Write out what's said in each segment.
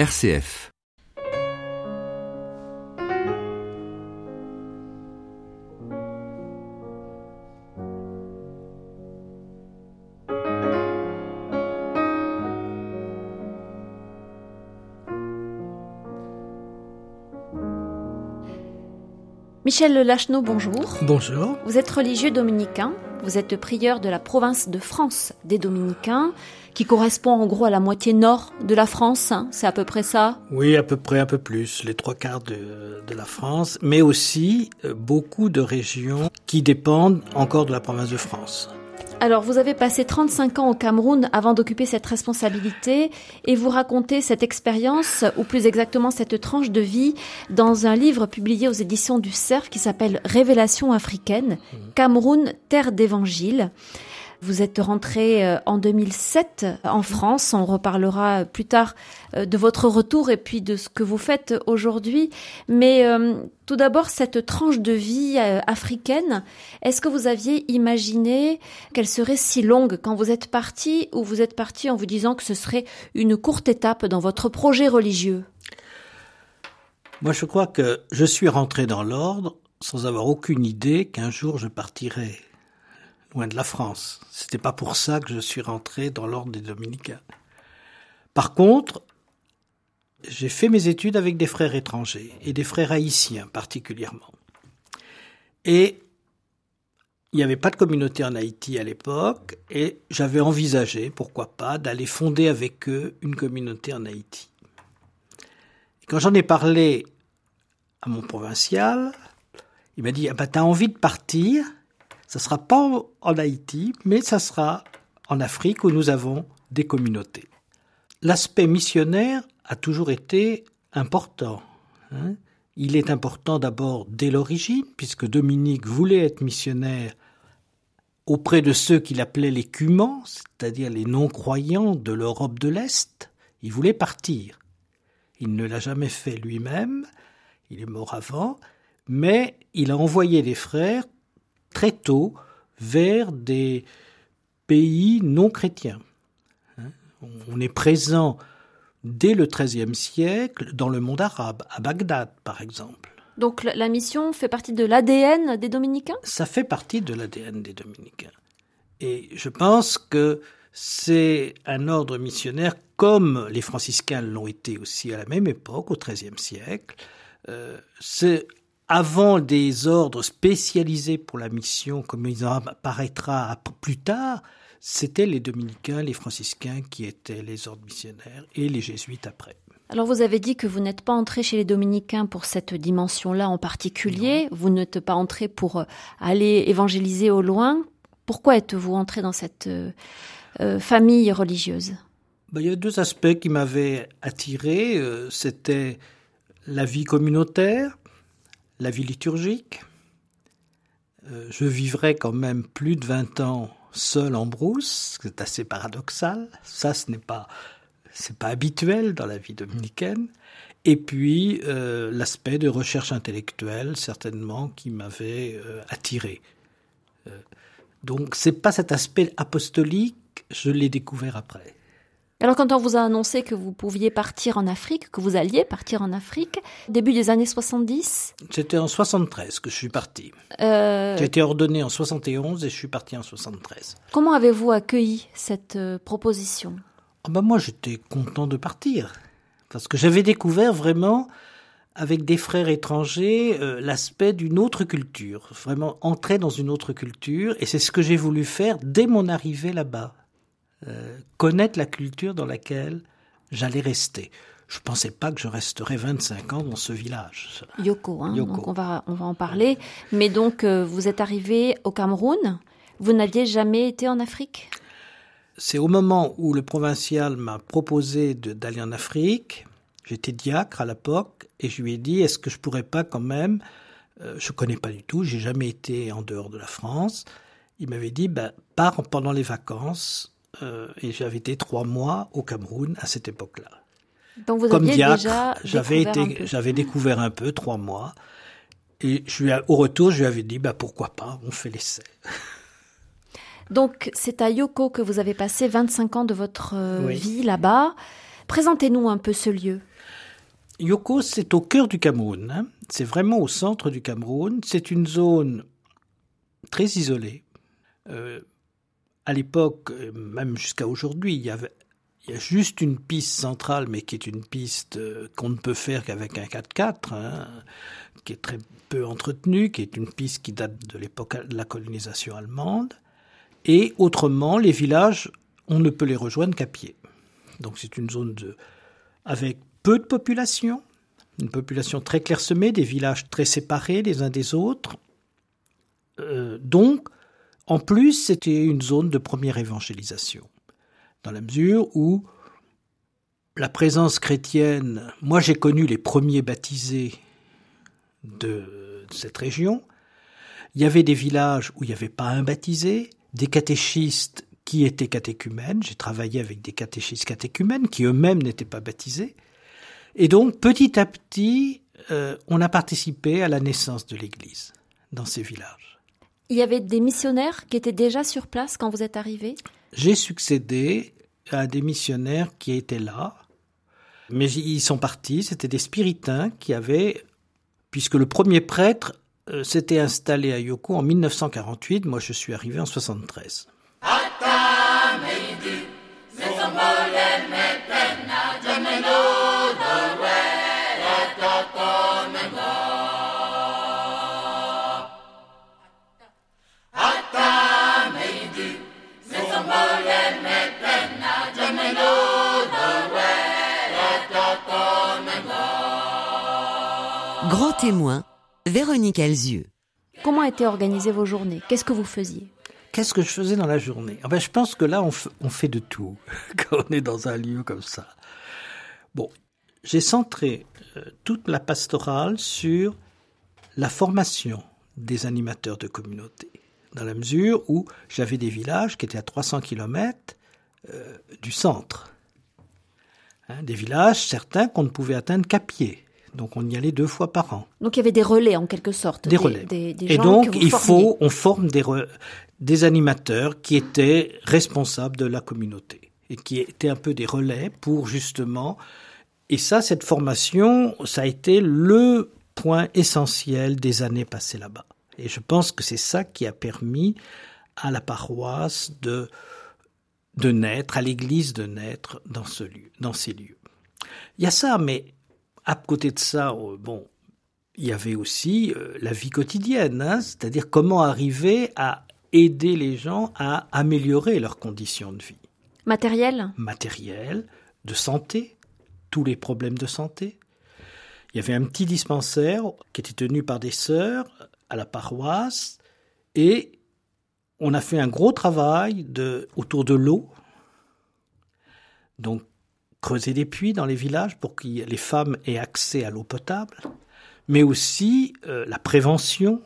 RCF. Michel Lachenot, bonjour. Bonjour. Vous êtes religieux dominicain, vous êtes prieur de la province de France des dominicains, qui correspond en gros à la moitié nord de la France, hein, c'est à peu près ça? Oui, à peu près un peu plus, les trois quarts de, la France, mais aussi euh, beaucoup de régions qui dépendent encore de la province de France. Alors, vous avez passé 35 ans au Cameroun avant d'occuper cette responsabilité et vous racontez cette expérience, ou plus exactement cette tranche de vie, dans un livre publié aux éditions du Cerf qui s'appelle Révélation africaine, Cameroun, terre d'évangile. Vous êtes rentré euh, en 2007 en France. On reparlera plus tard euh, de votre retour et puis de ce que vous faites aujourd'hui. Mais euh, tout d'abord, cette tranche de vie africaine, est-ce que vous aviez imaginé qu'elle serait si longue quand vous êtes parti ou vous êtes parti en vous disant que ce serait une courte étape dans votre projet religieux? Moi, je crois que je suis rentré dans l'ordre sans avoir aucune idée qu'un jour je partirais loin de la France. C'était pas pour ça que je suis rentré dans l'ordre des dominicains. Par contre, j'ai fait mes études avec des frères étrangers et des frères haïtiens particulièrement. Et il n'y avait pas de communauté en Haïti à l'époque et j'avais envisagé, pourquoi pas, d'aller fonder avec eux une communauté en Haïti. Quand j'en ai parlé à mon provincial, il m'a dit ah ben, T'as envie de partir? Ça sera pas en Haïti, mais ça sera en Afrique où nous avons des communautés. L'aspect missionnaire a toujours été important. Hein. Il est important d'abord dès l'origine, puisque Dominique voulait être missionnaire auprès de ceux qu'il appelait les cumans, c'est-à-dire les non-croyants de l'Europe de l'Est. Il voulait partir. Il ne l'a jamais fait lui-même, il est mort avant, mais il a envoyé des frères très tôt vers des pays non chrétiens. Hein, on est présent dès le XIIIe siècle dans le monde arabe, à Bagdad par exemple. Donc la mission fait partie de l'ADN des dominicains? Ça fait partie de l'ADN des dominicains. Et je pense que c'est un ordre missionnaire comme les franciscains l'ont été aussi à la même époque, au XIIIe siècle. Euh, c'est avant des ordres spécialisés pour la mission, comme il en apparaîtra plus tard, c'était les dominicains, les franciscains qui étaient les ordres missionnaires et les jésuites après. Alors vous avez dit que vous n'êtes pas entré chez les dominicains pour cette dimension-là en particulier, vous n'êtes pas entré pour euh, aller évangéliser au loin. Pourquoi êtes-vous entré dans cette euh, euh, famille religieuse? Ben, Il y a deux aspects qui m'avaient attiré. C'était la vie communautaire la vie liturgique. Euh, je vivrai quand même plus de 20 ans seul en brousse, c'est assez paradoxal. Ça, ce n'est pas, habituel dans la vie dominicaine. Et puis euh, l'aspect de recherche intellectuelle, certainement, qui m'avait euh, attiré. donc c'est pas cet aspect apostolique, je l'ai découvert après. Alors quand on vous a annoncé que vous pouviez partir en Afrique, que vous alliez partir en Afrique, début des années 70 C'était en 73 que je suis parti. Euh... J'ai été ordonné en 71 et je suis parti en 73. Comment avez-vous accueilli cette euh, proposition? Ah ben Moi j'étais content de partir. Parce que j'avais découvert vraiment avec des frères étrangers euh, l'aspect d'une autre culture, vraiment entrer dans une autre culture, et c'est ce que j'ai voulu faire dès mon arrivée là-bas. Euh, connaître la culture dans laquelle j'allais rester. Je ne pensais pas que je resterais 25 ans dans ce village. Yoko, hein, Donc on va, on va en parler. Mais donc, euh, vous êtes arrivé au Cameroun. Vous n'aviez jamais été en Afrique? C'est au moment où le provincial m'a proposé d'aller en Afrique. J'étais diacre à l'époque et je lui ai dit est-ce que je pourrais pas quand même euh, Je connais pas du tout, j'ai jamais été en dehors de la France. Il m'avait dit ben, pars pendant les vacances euh, et j'avais été trois mois au Cameroun à cette époque-là. Donc vous Comme aviez diacre, déjà j'avais été, j'avais découvert un peu trois mois. Et je lui, au retour, je lui avais dit, bah pourquoi pas, on fait l'essai. Donc c'est à Yoko que vous avez passé 25 ans de votre euh, vie là-bas. Présentez-nous un peu ce lieu. Yoko, c'est au cœur du Cameroun. Hein. C'est vraiment au centre du Cameroun. C'est une zone très isolée. Euh, à l'époque, euh, même jusqu'à aujourd'hui, il y avait a juste une piste centrale, mais qui est une piste euh, qu'on ne peut faire qu'avec un 4x4, hein, qui est très peu entretenue, qui est une piste qui date de l'époque de la colonisation allemande. Et autrement, les villages, on ne peut les rejoindre qu'à pied. Donc c'est une zone avec peu de population, une population très clairsemée, des villages très séparés les uns des autres. Euh, donc, en plus, c'était une zone de première évangélisation dans la mesure où la présence chrétienne, moi j'ai connu les premiers baptisés de cette région, il y avait des villages où il n'y avait pas un baptisé, des catéchistes qui étaient catéchumènes, j'ai travaillé avec des catéchistes catéchumènes qui eux-mêmes n'étaient pas baptisés, et donc petit à petit, euh, on a participé à la naissance de l'Église dans ces villages. Il y avait des missionnaires qui étaient déjà sur place quand vous êtes arrivé j'ai succédé à des missionnaires qui étaient là, mais ils sont partis, c'était des spiritains qui avaient, puisque le premier prêtre euh, s'était installé à Yoko en 1948, moi je suis arrivé en 73. Témoin, Véronique Elzieux. Comment étaient organisées vos journées? Qu'est-ce que vous faisiez? Qu'est-ce que je faisais dans la journée? Ah ben, Je pense que là, on, fait de tout quand on est dans un lieu comme ça. Bon, j'ai centré euh, toute la pastorale sur la formation des animateurs de communauté, dans la mesure où j'avais des villages qui étaient à 300 km euh, du centre. Hein, des villages, certains qu'on ne pouvait atteindre qu'à pied. Donc on y allait deux fois par an. Donc il y avait des relais en quelque sorte. Des, relais. et donc il faut, on forme des, des animateurs qui étaient responsables de la communauté et qui étaient un peu des relais pour justement. Et ça, cette formation, ça a été le point essentiel des années passées là-bas. Et je pense que c'est ça qui a permis à la paroisse de de naître, à l'Église de naître dans ce lieu, dans ces lieux. Il y a ça, mais à côté de ça, euh, bon, il y avait aussi euh, la vie quotidienne, hein, c'est-à-dire comment arriver à aider les gens à améliorer leurs conditions de vie. Matériel? Matériel, de santé, tous les problèmes de santé. Il y avait un petit dispensaire qui était tenu par des sœurs à la paroisse et on a fait un gros travail de, autour de l'eau. Donc creuser des puits dans les villages pour que les femmes aient accès à l'eau potable, mais aussi euh, la prévention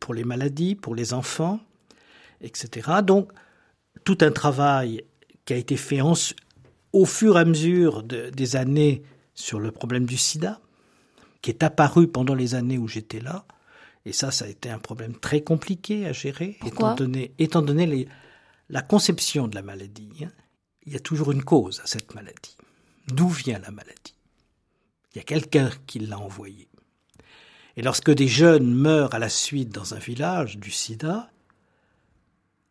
pour les maladies, pour les enfants, etc. Donc, tout un travail qui a été fait au fur et à mesure des années sur le problème du sida, qui est apparu pendant les années où j'étais là. Et ça, ça a été un problème très compliqué à gérer, étant donné, étant donné la conception de la maladie. Hein il y a toujours une cause à cette maladie. D'où vient la maladie? Il y a quelqu'un qui l'a envoyée. Et lorsque des jeunes meurent à la suite dans un village du sida,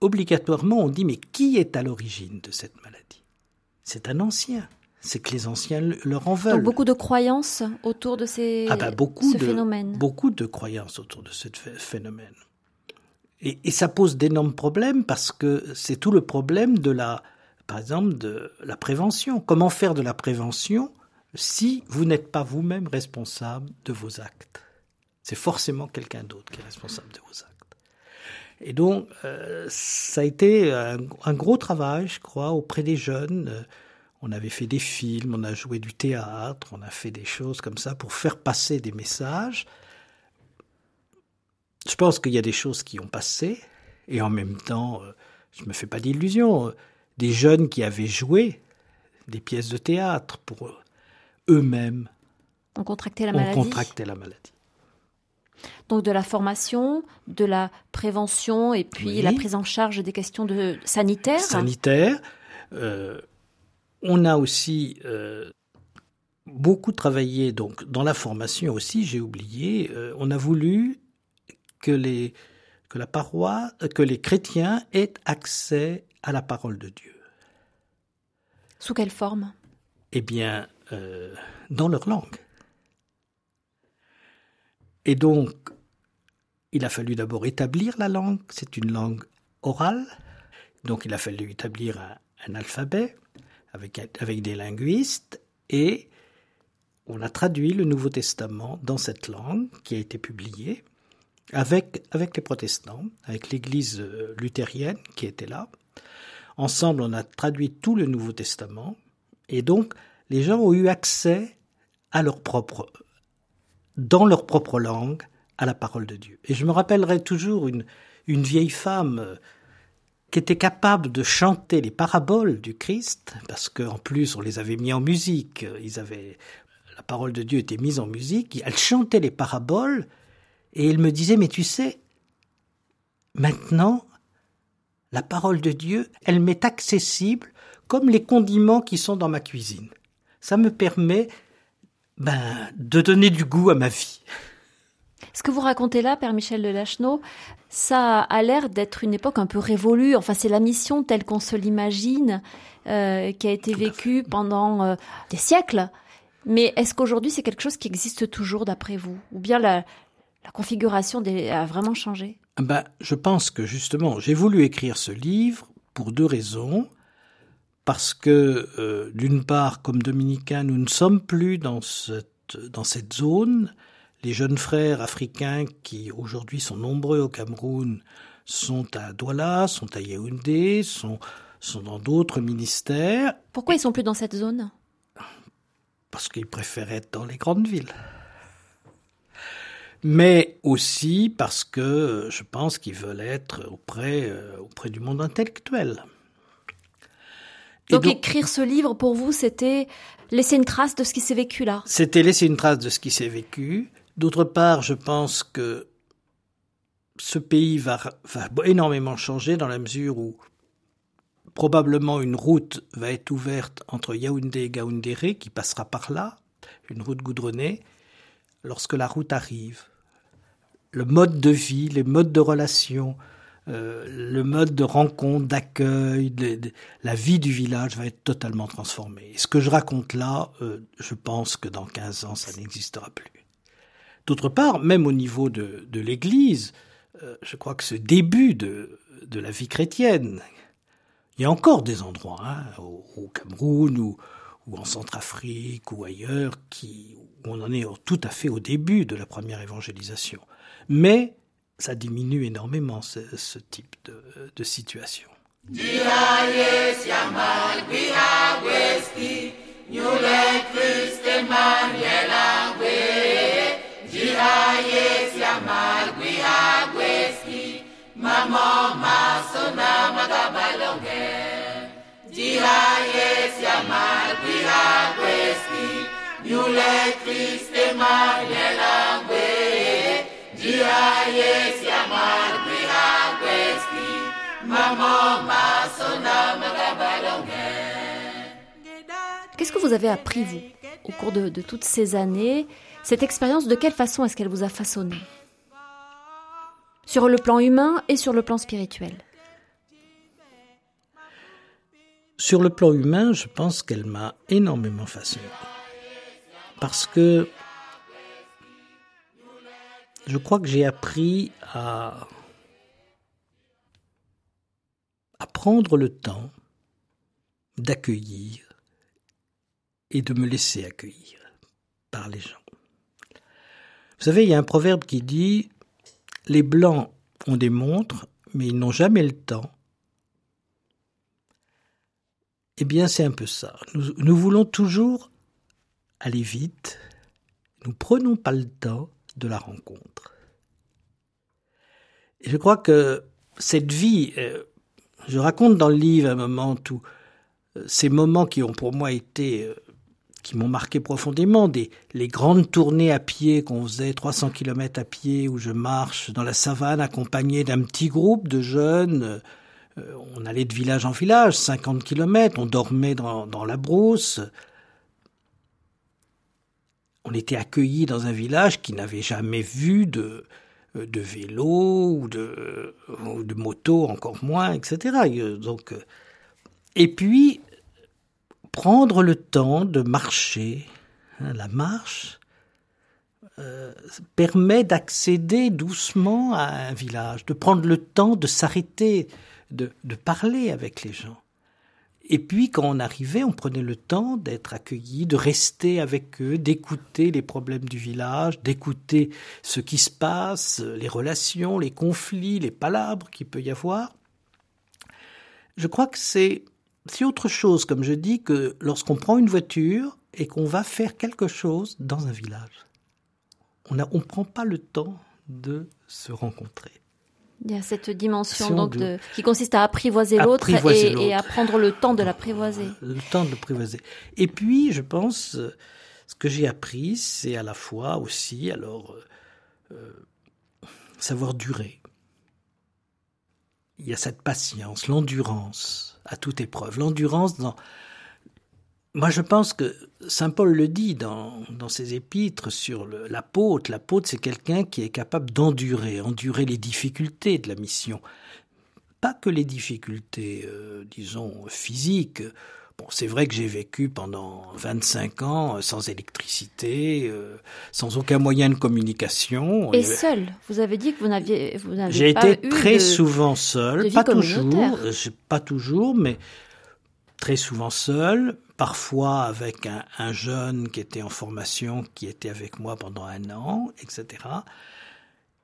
obligatoirement on dit mais qui est à l'origine de cette maladie? C'est un ancien. C'est que les anciens leur en veulent. Donc beaucoup de croyances autour de ces, ah ben, beaucoup ce de, phénomène. Beaucoup de croyances autour de ce phénomène. Et, et ça pose d'énormes problèmes parce que c'est tout le problème de la par exemple, de la prévention. Comment faire de la prévention si vous n'êtes pas vous-même responsable de vos actes? C'est forcément quelqu'un d'autre qui est responsable de vos actes. Et donc, euh, ça a été un, gros travail, je crois, auprès des jeunes. Euh, on avait fait des films, on a joué du théâtre, on a fait des choses comme ça pour faire passer des messages. Je pense qu'il y a des choses qui ont passé, et en même temps, euh, je me fais pas d'illusions des jeunes qui avaient joué des pièces de théâtre pour eux-mêmes. On contractait la maladie. On contractait la maladie. Donc de la formation, de la prévention et puis la prise en charge des questions de sanitaires. Sanitaires. Euh, on a aussi, euh, beaucoup travaillé donc dans la formation aussi, j'ai oublié, euh, on a voulu que les que la paroi, que les chrétiens aient accès à la parole de Dieu. Sous quelle forme? Eh bien, euh, dans leur langue. Et donc, il a fallu d'abord établir la langue, c'est une langue orale, donc il a fallu établir un, alphabet avec, avec des linguistes, et on a traduit le Nouveau Testament dans cette langue qui a été publiée avec, avec les protestants, avec l'Église euh, luthérienne qui était là. Ensemble, on a traduit tout le Nouveau Testament, et donc les gens ont eu accès à leur propre, dans leur propre langue, à la parole de Dieu. Et je me rappellerai toujours une, une vieille femme euh, qui était capable de chanter les paraboles du Christ, parce qu'en plus on les avait mis en musique, ils avaient la parole de Dieu était mise en musique, elle chantait les paraboles, et elle me disait, mais tu sais, maintenant, la parole de Dieu, elle m'est accessible comme les condiments qui sont dans ma cuisine. Ça me permet ben, de donner du goût à ma vie. Ce que vous racontez là, Père Michel de Lacheneau, ça a l'air d'être une époque un peu révolue. Enfin, c'est la mission telle qu'on se l'imagine, euh, qui a été vécue pendant euh, des siècles. Mais est-ce qu'aujourd'hui c'est quelque chose qui existe toujours d'après vous? Ou bien la, configuration a vraiment changé? Ben, Je pense que justement, j'ai voulu écrire ce livre pour deux raisons. Parce que, euh, d'une part, comme dominicains, nous ne sommes plus dans cette, dans cette zone. Les jeunes frères africains qui aujourd'hui sont nombreux au Cameroun sont à Douala, sont à Yaoundé, sont, sont dans d'autres ministères. Pourquoi ils sont plus dans cette zone? Parce qu'ils préfèrent être dans les grandes villes. Mais aussi parce que je pense qu'ils veulent être auprès, euh, auprès du monde intellectuel. Donc, donc, écrire ce livre pour vous, c'était laisser une trace de ce qui s'est vécu là? C'était laisser une trace de ce qui s'est vécu. D'autre part, je pense que ce pays va, va énormément changer dans la mesure où Probablement une route va être ouverte entre Yaoundé et Gaoundéré qui passera par là, une route goudronnée. Lorsque la route arrive, le mode de vie, les modes de relation, euh, le mode de rencontre, d'accueil, la vie du village va être totalement transformé. Et ce que je raconte là, euh, je pense que dans 15 ans, ça n'existera plus. D'autre part, même au niveau de, l'Église, euh, je crois que ce début de, de la vie chrétienne, il y a encore des endroits, hein, au, Cameroun ou, ou en Centrafrique ou ailleurs, où on en est tout à fait au début de la première évangélisation. Mais ça diminue énormément ce, type de, situation. Qu'est-ce que vous avez appris, vous, au cours de toutes ces années? Cette expérience, de quelle façon est-ce qu'elle vous a façonné? Sur le plan humain et sur le plan spirituel Sur le plan humain, je pense qu'elle m'a énormément façonné. Parce que je crois que j'ai appris à, à prendre le temps d'accueillir et de me laisser accueillir par les gens. Vous savez, il y a un proverbe qui dit les Blancs ont des montres, mais ils n'ont jamais le temps. Eh bien, c'est un peu ça. Nous, voulons toujours aller vite. Nous prenons pas le temps de la rencontre. Et je crois que cette vie, euh, je raconte dans le livre un moment tout euh, ces moments qui ont pour moi été euh, qui m'ont marqué profondément, des, les grandes tournées à pied qu'on faisait, 300 km à pied, où je marche dans la savane accompagné d'un petit groupe de jeunes. Euh, on allait de village en village, 50 km, on dormait dans, la brousse. on était accueillis dans un village qui n'avait jamais vu de, vélo ou de, moto, encore moins, etc. Donc, et puis, prendre le temps de marcher, hein, la marche, euh, permet d'accéder doucement à un village, de prendre le temps de s'arrêter, de, parler avec les gens. Et puis quand on arrivait, on prenait le temps d'être accueilli, de rester avec eux, d'écouter les problèmes du village, d'écouter ce qui se passe, les relations, les conflits, les palabres qu'il peut y avoir. Je crois que c'est autre chose, comme je dis, que lorsqu'on prend une voiture et qu'on va faire quelque chose dans un village on ne prend pas le temps de se rencontrer. Il y a cette dimension donc de, qui consiste à apprivoiser l'autre et, à prendre le temps de l'apprivoiser. Le temps de l'apprivoiser. Et puis, je pense, ce que j'ai appris, c'est à la fois aussi, alors, euh, euh, savoir durer. Il y a cette patience, l'endurance à toute épreuve. L'endurance dans, moi, je pense que Saint Paul le dit dans, dans ses épîtres sur l'apôtre. L'apôtre, c'est quelqu'un qui est capable d'endurer, endurer les difficultés de la mission. Pas que les difficultés, euh, disons, physiques. Bon, c'est vrai que j'ai vécu pendant 25 ans sans électricité, euh, sans aucun moyen de communication. Et seul Vous avez dit que vous n'aviez vous J'ai été très souvent seul, pas toujours, pas toujours, mais très souvent seul parfois avec un, jeune qui était en formation, qui était avec moi pendant un an, etc.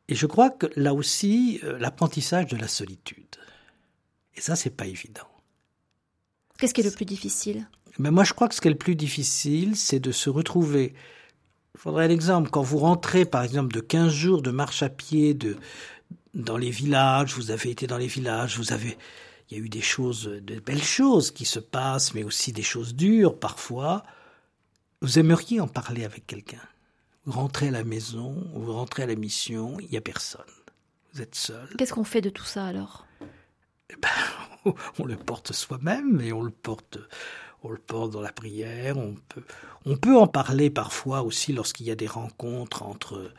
Et je crois que là aussi, euh, l'apprentissage de la solitude. Et ça, c'est pas évident. Qu'est-ce qui est le plus difficile? Mais moi, je crois que ce qui est le plus difficile, c'est de se retrouver. Il faudrait un exemple. Quand vous rentrez, par exemple, de 15 jours de marche à pied de, dans les villages, vous avez été dans les villages, vous avez il y a eu des choses, de belles choses qui se passent, mais aussi des choses dures parfois. Vous aimeriez en parler avec quelqu'un? Vous rentrez à la maison, vous rentrez à la mission, il n'y a personne. Vous êtes seul. Qu'est-ce qu'on fait de tout ça alors? Eh ben, On le porte soi-même et on le porte, on le porte dans la prière. On peut, on peut en parler parfois aussi lorsqu'il y a des rencontres entre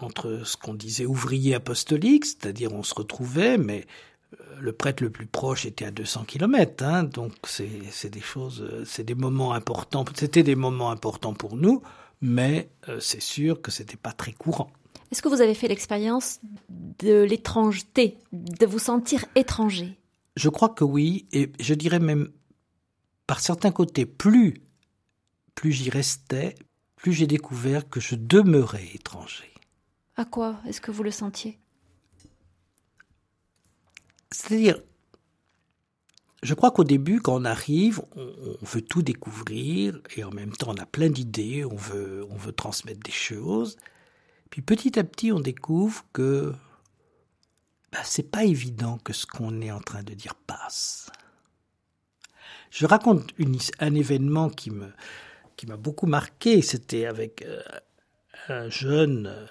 entre ce qu'on disait ouvrier apostolique, c'est-à-dire on se retrouvait, mais le prêtre le plus proche était à 200 km, hein, donc c'est des choses, c'est des moments importants. C'était des moments importants pour nous, mais euh, c'est sûr que c'était pas très courant. Est-ce que vous avez fait l'expérience de l'étrangeté, de vous sentir étranger? Je crois que oui, et je dirais même par certains côtés, plus plus j'y restais, plus j'ai découvert que je demeurais étranger. À quoi est-ce que vous le sentiez? C'est-à-dire, je crois qu'au début, quand on arrive, on, veut tout découvrir et en même temps, on a plein d'idées, on veut, on veut transmettre des choses. Puis petit à petit, on découvre que bah, c'est pas évident que ce qu'on est en train de dire passe. Je raconte un événement qui me qui m'a beaucoup marqué. C'était avec euh, un jeune euh,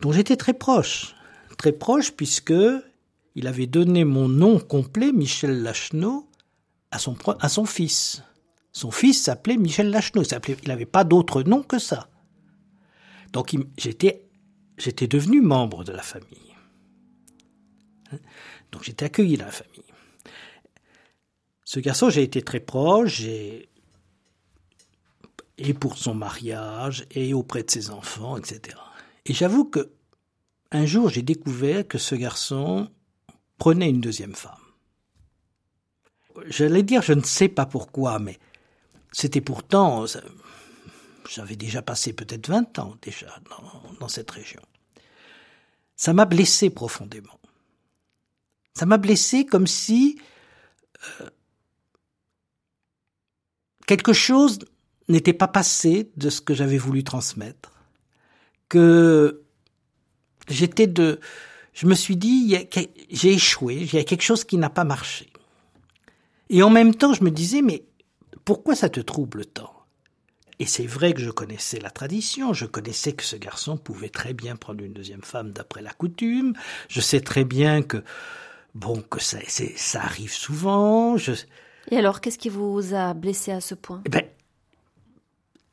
dont j'étais très proche, très proche puisque il avait donné mon nom complet, Michel Lachenot, à son, fils. Son fils s'appelait Michel Lachenot. Il n'avait pas d'autre nom que ça. Donc j'étais, j'étais devenu membre de la famille. Donc j'étais accueilli dans la famille. Ce garçon, j'ai été très proche, et pour son mariage, et auprès de ses enfants, etc. Et j'avoue que un jour, j'ai découvert que ce garçon prenait une deuxième femme. J'allais dire, je ne sais pas pourquoi, mais c'était pourtant, j'avais déjà passé peut-être 20 ans déjà dans, cette région. Ça m'a blessé profondément. Ça m'a blessé comme si euh, quelque chose n'était pas passé de ce que j'avais voulu transmettre, que j'étais de, je me suis dit, j'ai échoué, il y a quelque chose qui n'a pas marché. Et en même temps, je me disais, mais pourquoi ça te trouble tant? Et c'est vrai que je connaissais la tradition, je connaissais que ce garçon pouvait très bien prendre une deuxième femme d'après la coutume, je sais très bien que, bon, que ça, ça arrive souvent. Je... Et alors, qu'est-ce qui vous a blessé à ce point? Eh ben,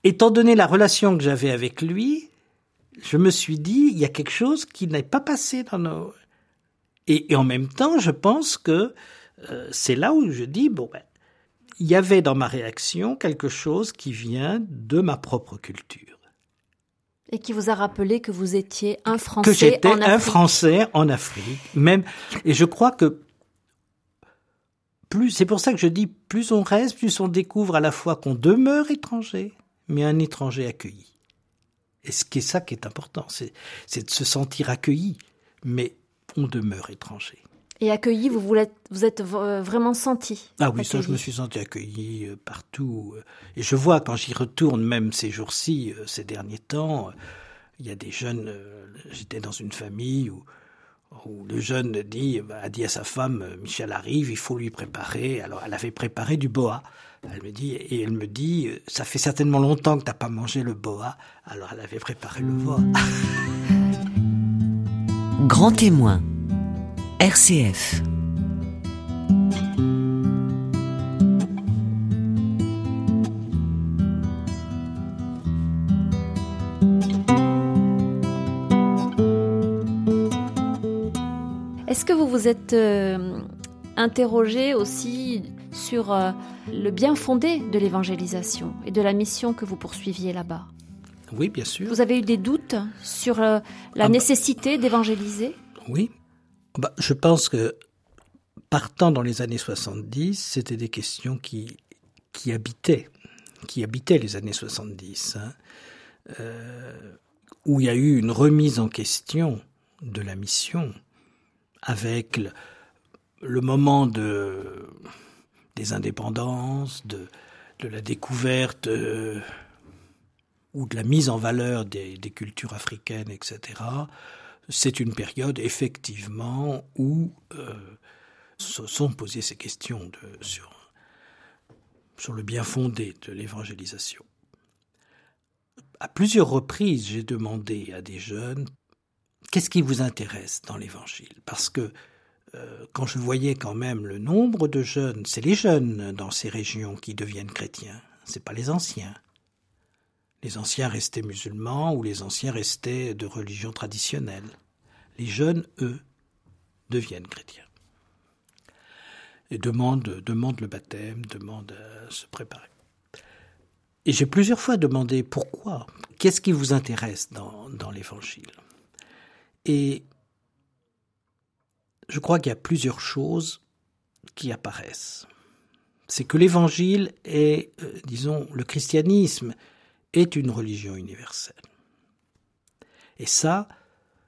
étant donné la relation que j'avais avec lui, je me suis dit, il y a quelque chose qui n'est pas passé dans nos... Et, en même temps, je pense que euh, c'est là où je dis, bon, ben, il y avait dans ma réaction quelque chose qui vient de ma propre culture. Et qui vous a rappelé que vous étiez un Français que j'étais un Français en Afrique, même. Et je crois que plus, c'est pour ça que je dis, plus on reste, plus on découvre à la fois qu'on demeure étranger, mais un étranger accueilli. Et ce qui est ça qui est important, c'est, de se sentir accueilli, mais on demeure étranger. Et accueilli, vous, vous êtes, vous êtes vraiment senti Ah oui, ça, je me suis senti accueilli euh, partout. Euh. Et je vois, quand j'y retourne, même ces jours-ci, euh, ces derniers temps, il y a des jeunes. J'étais dans une famille où, où le jeune dit, a dit à sa femme Michel arrive, il faut lui préparer. Alors, elle avait préparé du boa. Elle me dit, et elle me dit Ça fait certainement longtemps que tu n'as pas mangé le boa. Alors, elle avait préparé le boa. Grand témoin. RCF. Est-ce que vous vous êtes euh, interrogé aussi sur euh, le bien fondé de l'évangélisation et de la mission que vous poursuiviez là-bas Oui, bien sûr. Vous avez eu des doutes sur euh, la ah bah. nécessité d'évangéliser? Oui, bah, Je pense que partant dans les années 70, c'était des questions qui, qui habitaient, qui habitaient les années 70, hein, euh, où il y a eu une remise en question de la mission, avec le, le moment de, des indépendances, de, la découverte euh, ou de la mise en valeur des, cultures africaines, etc c'est une période effectivement où euh, se sont posées ces questions sur, sur le bien fondé de l'évangélisation. À plusieurs reprises, j'ai demandé à des jeunes qu'est-ce qui vous intéresse dans l'évangile? Parce que quand je voyais quand même le nombre de jeunes, c'est les jeunes dans ces régions qui deviennent chrétiens, c'est pas les anciens. Les anciens restaient musulmans ou les anciens restaient de religion traditionnelle. Les jeunes, eux, deviennent chrétiens. Et demandent, demandent le baptême, demandent à se préparer. Et j'ai plusieurs fois demandé pourquoi, qu'est-ce qui vous intéresse dans, dans l'évangile? Et je crois qu'il y a plusieurs choses qui apparaissent. C'est que l'évangile est, euh, disons, le christianisme est une religion universelle. Et ça,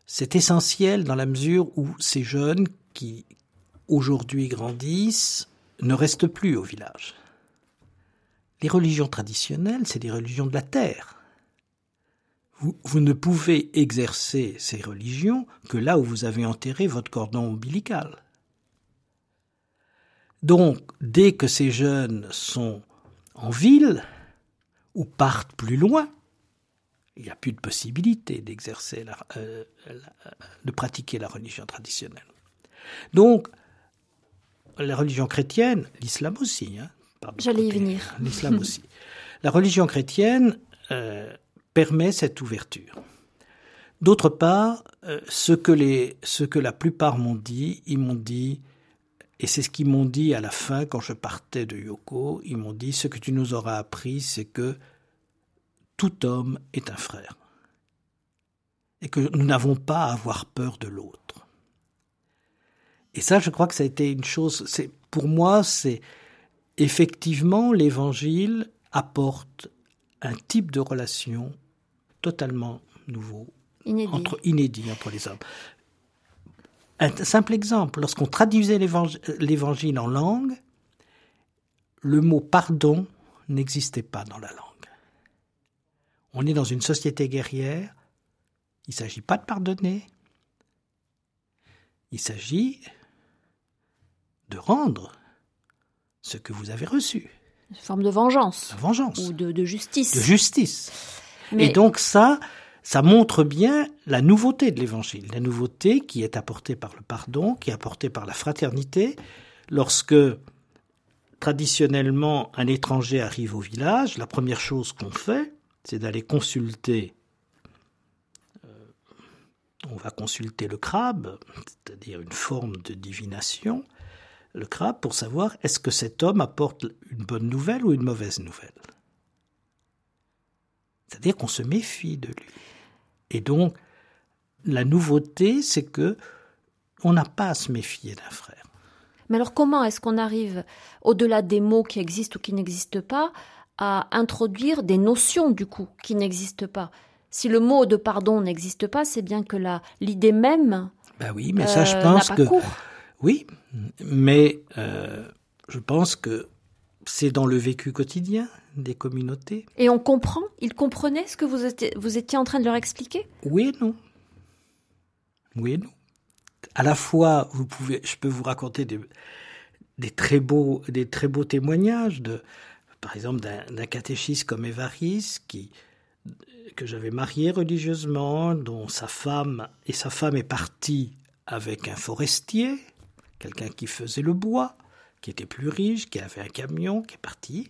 c'est essentiel dans la mesure où ces jeunes qui aujourd'hui grandissent ne restent plus au village. Les religions traditionnelles, c'est des religions de la terre. Vous, vous, ne pouvez exercer ces religions que là où vous avez enterré votre cordon ombilical. Donc, dès que ces jeunes sont en ville, ou partent plus loin, il n'y a plus de possibilité d'exercer, euh, de pratiquer la religion traditionnelle. Donc, la religion chrétienne, l'islam aussi, hein, J'allais y venir. L'islam aussi. La religion chrétienne euh, permet cette ouverture. D'autre part, euh, ce, que les, ce que la plupart m'ont dit, ils m'ont dit, et c'est ce qu'ils m'ont dit à la fin quand je partais de Yoko, ils m'ont dit, ce que tu nous auras appris, c'est que tout homme est un frère et que nous n'avons pas à avoir peur de l'autre. Et ça, je crois que ça a été une chose, c'est, pour moi, c'est effectivement l'évangile apporte un type de relation totalement nouveau, inédit entre, inédit entre les hommes. Un simple exemple, lorsqu'on traduisait l'évangile en langue, le mot pardon n'existait pas dans la langue. On est dans une société guerrière, il ne s'agit pas de pardonner, il s'agit de rendre ce que vous avez reçu. Une forme de vengeance. De vengeance. Ou de, justice. De justice. Et donc ça, ça montre bien la nouveauté de l'Évangile, la nouveauté qui est apportée par le pardon, qui est apportée par la fraternité, lorsque traditionnellement un étranger arrive au village, la première chose qu'on fait, c'est d'aller consulter. euh, on va consulter le crabe, c'est-à-dire une forme de divination, le crabe pour savoir est-ce que cet homme apporte une bonne nouvelle ou une mauvaise nouvelle. C'est-à-dire qu'on se méfie de lui. Et donc, la nouveauté, c'est que on n'a pas à se méfier d'un frère. Mais alors comment est-ce qu'on arrive, au-delà des mots qui existent ou qui n'existent pas, à introduire des notions du coup qui n'existent pas? Si le mot de pardon n'existe pas, c'est bien que l'idée même Ben oui, mais ça, je euh, pense que cours. Oui, mais euh, je pense que c'est dans le vécu quotidien des communautés. Et on comprend Ils comprenaient ce que vous étiez, vous étiez en train de leur expliquer? Oui et non. Oui et non. À la fois, vous pouvez, je peux vous raconter des, des très beaux, des très beaux témoignages de, par exemple, d'un catéchiste comme Évariste qui que j'avais marié religieusement, dont sa femme et sa femme est partie avec un forestier, quelqu'un qui faisait le bois, qui était plus riche, qui avait un camion, qui est parti.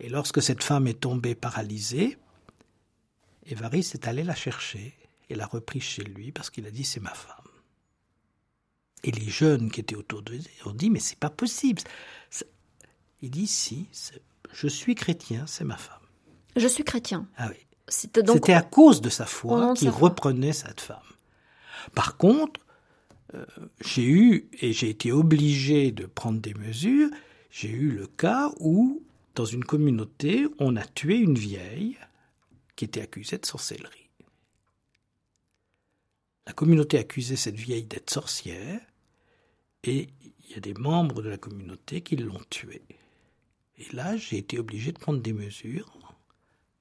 Et lorsque cette femme est tombée paralysée, Évariste est allé la chercher et l'a repris chez lui parce qu'il a dit c'est ma femme. Et les jeunes qui étaient autour de lui ont dit mais c'est pas possible. Il dit si, je suis chrétien, c'est ma femme. Je suis chrétien. Ah oui. C'était donc à cause de sa foi qu'il reprenait cette femme. Par contre, euh, j'ai eu, et j'ai été obligé de prendre des mesures, j'ai eu le cas où, dans une communauté, on a tué une vieille qui était accusée de sorcellerie. La communauté accusait cette vieille d'être sorcière, et il y a des membres de la communauté qui l'ont tuée. Et là, j'ai été obligé de prendre des mesures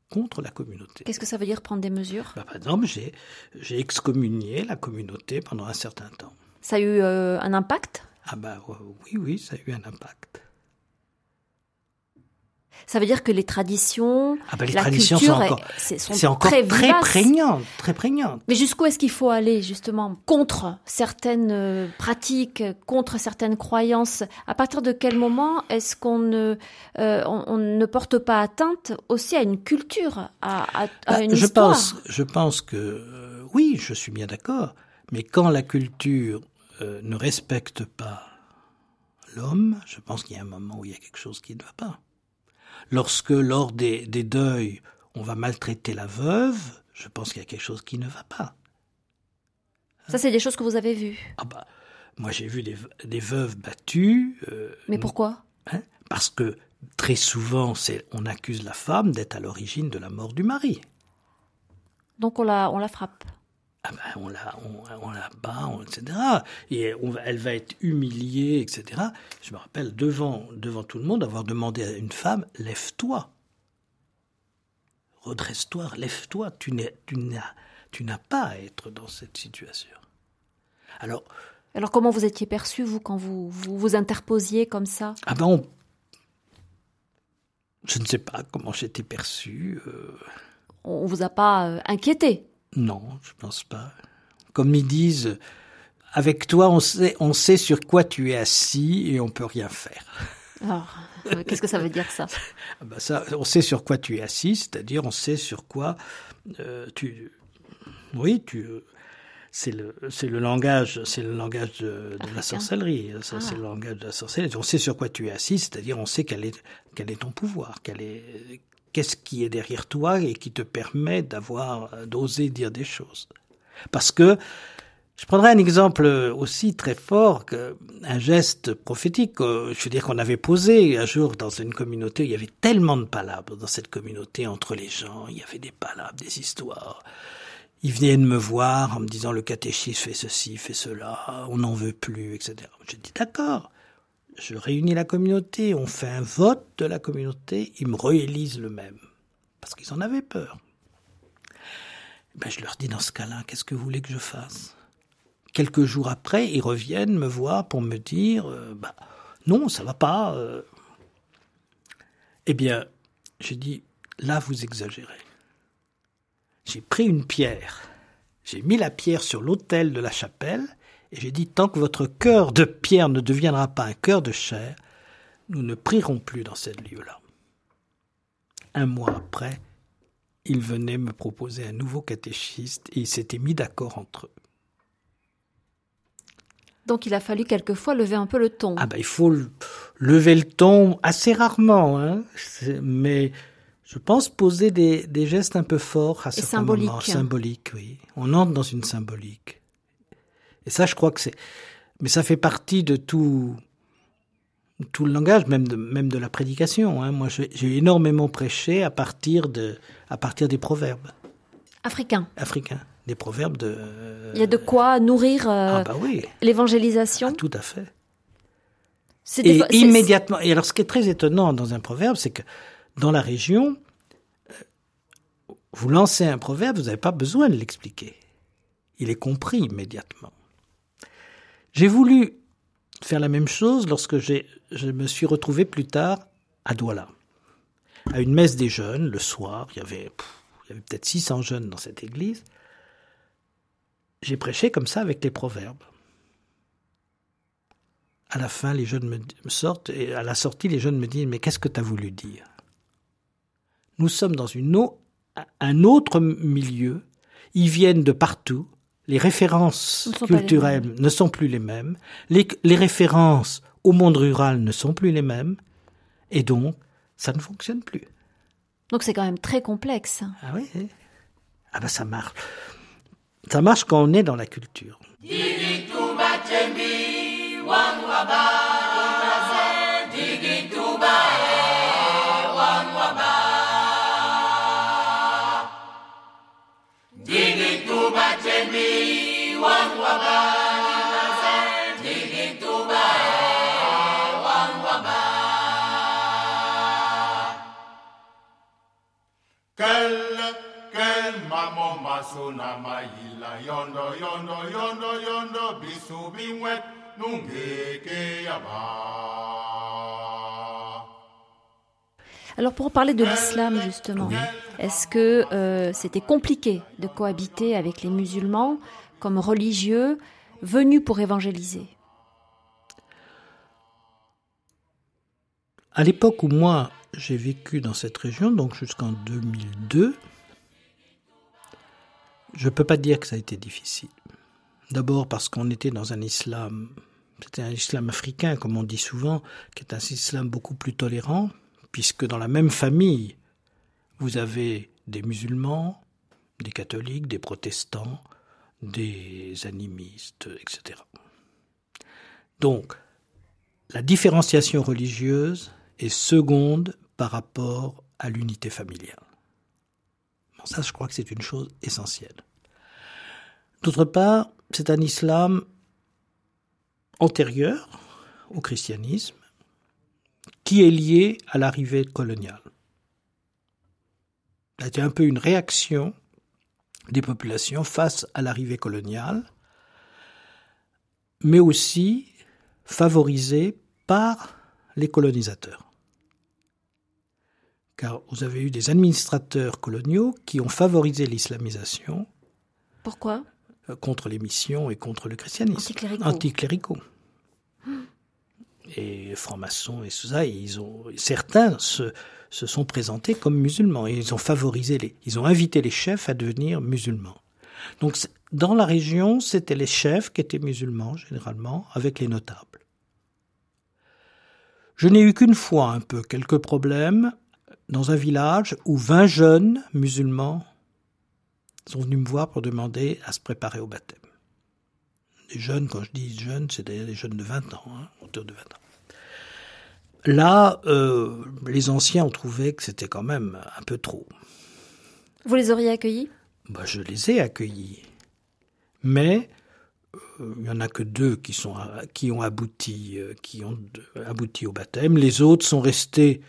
contre la communauté. Qu'est-ce que ça veut dire prendre des mesures? Bah, par exemple, j'ai, j'ai excommunié la communauté pendant un certain temps. Ça a eu euh, un impact? Ah bah oui, oui, ça a eu un impact. Ça veut dire que les traditions, Ah bah les la traditions culture, sont encore, sont très, très, prégnantes, très prégnantes. Mais jusqu'où est-ce qu'il faut aller justement contre certaines euh, pratiques, contre certaines croyances? À partir de quel moment est-ce qu'on ne, euh, on, on ne porte pas atteinte aussi à une culture, à, à- à Bah, une je histoire? pense, je pense que euh, oui, je suis bien d'accord. Mais quand la culture euh, ne respecte pas l'homme, je pense qu'il y a un moment où il y a quelque chose qui ne va pas. Lorsque lors des, des deuils, on va maltraiter la veuve, je pense qu'il y a quelque chose qui ne va pas. Ça, c'est des choses que vous avez vues. Ah bah, moi j'ai vu des, des veuves battues. euh, Mais pourquoi? hein, parce que très souvent, on accuse la femme d'être à l'origine de la mort du mari. Donc on la, on la frappe. Ah ben, on la, on, on la bat, on- etc. Et on elle va être humiliée, etc. Je me rappelle devant, devant tout le monde avoir demandé à une femme lève-toi, redresse-toi, lève-toi. Tu n'es, tu n'as, tu n'as pas à être dans cette situation. Alors, Alors comment vous étiez perçu, vous, quand vous vous, vous interposiez comme ça? Ah ben, on- je ne sais pas comment j'étais perçu. euh, On vous a pas euh, inquiété? Non, je pense pas. Comme ils disent, avec toi, on sait, on sait sur quoi tu es assis et on peut rien faire. Alors, euh, qu'est-ce que ça veut dire ça? Ah bah ça, on sait sur quoi tu es assis, c'est-à-dire on sait sur quoi euh, tu. Oui, tu. C'est le, c'est le langage, c'est le langage de, de la sorcellerie. Ça, Ah. c'est le langage de la sorcellerie. On sait sur quoi tu es assis, c'est-à-dire on sait quel est, quel est ton pouvoir, quel est, qu'est-ce qui est derrière toi et qui te permet d'avoir, d'oser dire des choses. Parce que je prendrai un exemple aussi très fort, un geste prophétique. euh, Je veux dire qu'on avait posé un jour dans une communauté, il y avait tellement de palabres dans cette communauté entre les gens, il y avait des palabres, des histoires. Ils venaient de me voir en me disant le catéchisme fait ceci, fait cela, on n'en veut plus, etc. J'ai dit d'accord. Je réunis la communauté, on fait un vote de la communauté, ils me réélisent le même. Parce qu'ils en avaient peur. Ben, je leur dis dans ce cas-là, qu'est-ce que vous voulez que je fasse? Quelques jours après, ils reviennent me voir pour me dire, euh, bah, non, ça va pas. euh. Eh bien, j'ai dit, là, vous exagérez. J'ai pris une pierre, j'ai mis la pierre sur l'autel de la chapelle, et j'ai dit, tant que votre cœur de pierre ne deviendra pas un cœur de chair, nous ne prierons plus dans ce lieu-là. Un mois après, ils venaient me proposer un nouveau catéchiste et ils s'étaient mis d'accord entre eux. Donc il a fallu quelquefois lever un peu le ton. Ah ben il faut lever le ton assez rarement, hein. mais je pense poser des, des, gestes un peu forts à certains symbolique. moments. Symbolique, oui. On entre dans une symbolique. Et ça, je crois que c'est... Mais ça fait partie de tout tout le langage, même de, même de la prédication. Hein. Moi, j'ai énormément prêché à partir, de, à partir des proverbes. Africains. Africains. Des proverbes de. Il y a de quoi nourrir euh, ah bah oui. l'évangélisation. Ah, tout à fait. Et immédiatement. Et alors, ce qui est très étonnant dans un proverbe, c'est que dans la région, euh, vous lancez un proverbe, vous n'avez pas besoin de l'expliquer. Il est compris immédiatement. J'ai voulu faire la même chose lorsque je me suis retrouvé plus tard à Douala, à une messe des jeunes le soir. Il y avait, peut-être 600 jeunes dans cette église. J'ai prêché comme ça avec les proverbes. À la fin, les jeunes me sortent et à la sortie, les jeunes me disent Mais qu'est-ce que tu as voulu dire? Nous sommes dans un autre milieu. Ils viennent de partout les références culturelles ne sont plus les mêmes, les, les, références au monde rural ne sont plus les mêmes, et donc ça ne fonctionne plus. Donc c'est quand même très complexe. Ah oui Ah ben ça marche. Ça marche quand on est dans la culture. Mimi wang wabang, digig tubay wang wabang. Kel kel mamo masuna yondo yondo yondo yondo bisu bingwet nungeke yabang. Alors pour parler de l'islam justement, est-ce que euh, c'était compliqué de cohabiter avec les musulmans comme religieux venus pour évangéliser? À l'époque où moi j'ai vécu dans cette région, donc jusqu'en 2002, je ne peux pas dire que ça a été difficile. D'abord parce qu'on était dans un islam, c'était un islam africain, comme on dit souvent, qui est un islam beaucoup plus tolérant, puisque dans la même famille, vous avez des musulmans, des catholiques, des protestants, des animistes, etc. Donc, la différenciation religieuse est seconde par rapport à l'unité familiale. Ça, je crois que c'est une chose essentielle. D'autre part, c'est un islam antérieur au christianisme qui est lié à l'arrivée coloniale. C'était un peu une réaction des populations face à l'arrivée coloniale, mais aussi favorisée par les colonisateurs car vous avez eu des administrateurs coloniaux qui ont favorisé l'islamisation. Pourquoi? Contre les missions et contre le christianisme. Anticléricaux. Et francs-maçons et tout ça, ils ont, certains se, sont présentés comme musulmans et ils ont favorisé les, ils ont invité les chefs à devenir musulmans. Donc, dans la région, c'était les chefs qui étaient musulmans, généralement, avec les notables. Je n'ai eu qu'une fois un peu quelques problèmes dans un village où 20 jeunes musulmans sont venus me voir pour demander à se préparer au baptême. Des jeunes, quand je dis jeunes, c'est des jeunes de 20 ans, hein, autour de 20 ans. Là, euh, les anciens ont trouvé que c'était quand même un peu trop. Vous les auriez accueillis? Bah, Je les ai accueillis. Mais euh, il n'y en a que deux qui, sont, qui ont abouti, euh, qui ont abouti au baptême. Les autres sont restés